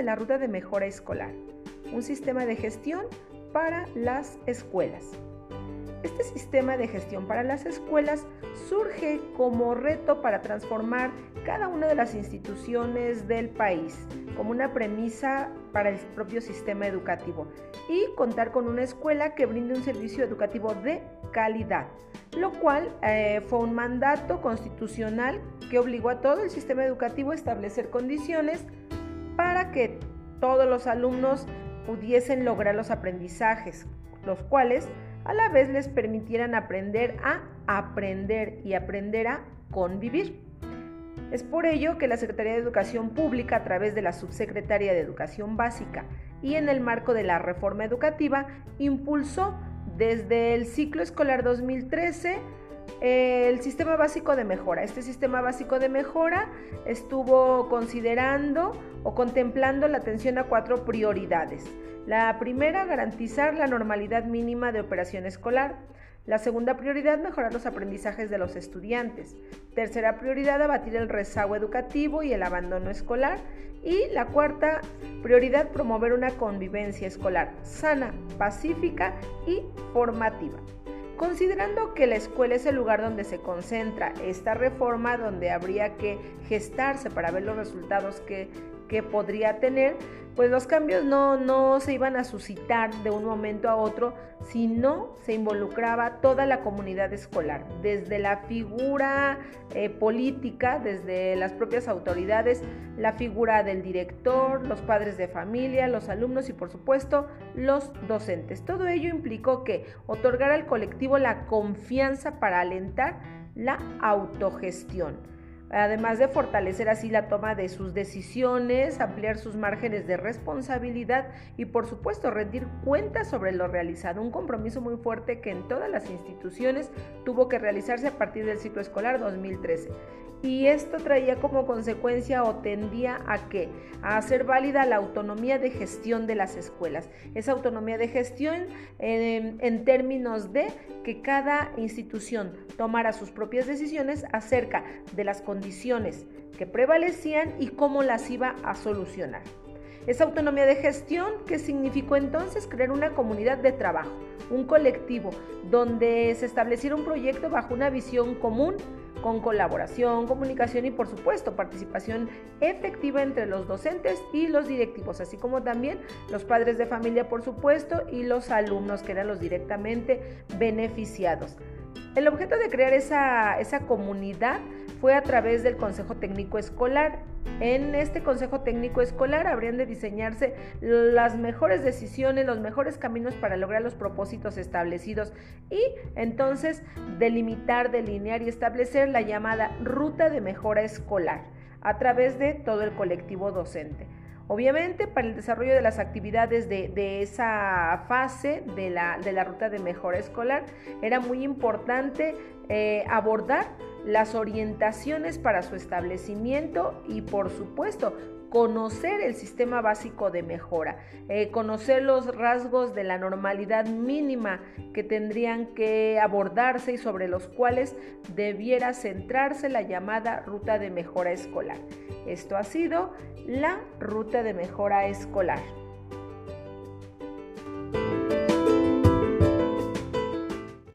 de la ruta de mejora escolar, un sistema de gestión para las escuelas. Este sistema de gestión para las escuelas surge como reto para transformar cada una de las instituciones del país, como una premisa para el propio sistema educativo y contar con una escuela que brinde un servicio educativo de calidad, lo cual eh, fue un mandato constitucional que obligó a todo el sistema educativo a establecer condiciones para que todos los alumnos pudiesen lograr los aprendizajes, los cuales a la vez les permitieran aprender a aprender y aprender a convivir. Es por ello que la Secretaría de Educación Pública, a través de la Subsecretaría de Educación Básica y en el marco de la reforma educativa, impulsó desde el ciclo escolar 2013 el sistema básico de mejora. Este sistema básico de mejora estuvo considerando o contemplando la atención a cuatro prioridades. La primera, garantizar la normalidad mínima de operación escolar. La segunda prioridad, mejorar los aprendizajes de los estudiantes. Tercera prioridad, abatir el rezago educativo y el abandono escolar. Y la cuarta prioridad, promover una convivencia escolar sana, pacífica y formativa. Considerando que la escuela es el lugar donde se concentra esta reforma, donde habría que gestarse para ver los resultados que, que podría tener, pues los cambios no, no se iban a suscitar de un momento a otro, sino se involucraba toda la comunidad escolar, desde la figura eh, política, desde las propias autoridades, la figura del director, los padres de familia, los alumnos y por supuesto los docentes. Todo ello implicó que otorgar al colectivo la confianza para alentar la autogestión además de fortalecer así la toma de sus decisiones, ampliar sus márgenes de responsabilidad y por supuesto rendir cuentas sobre lo realizado, un compromiso muy fuerte que en todas las instituciones tuvo que realizarse a partir del ciclo escolar 2013 y esto traía como consecuencia o tendía a que a hacer válida la autonomía de gestión de las escuelas. Esa autonomía de gestión en, en términos de que cada institución tomara sus propias decisiones acerca de las condiciones que prevalecían y cómo las iba a solucionar. Esa autonomía de gestión que significó entonces crear una comunidad de trabajo, un colectivo donde se estableciera un proyecto bajo una visión común con colaboración, comunicación y por supuesto participación efectiva entre los docentes y los directivos, así como también los padres de familia por supuesto y los alumnos que eran los directamente beneficiados. El objeto de crear esa, esa comunidad fue a través del Consejo Técnico Escolar. En este Consejo Técnico Escolar habrían de diseñarse las mejores decisiones, los mejores caminos para lograr los propósitos establecidos y entonces delimitar, delinear y establecer la llamada ruta de mejora escolar a través de todo el colectivo docente. Obviamente, para el desarrollo de las actividades de, esa fase de la, de la, ruta de mejora escolar, era muy importante eh, abordar las orientaciones para su establecimiento y, por supuesto, conocer el sistema básico de mejora, eh, conocer los rasgos de la normalidad mínima que tendrían que abordarse y sobre los cuales debiera centrarse la llamada ruta de mejora escolar. Esto ha sido la ruta de mejora escolar.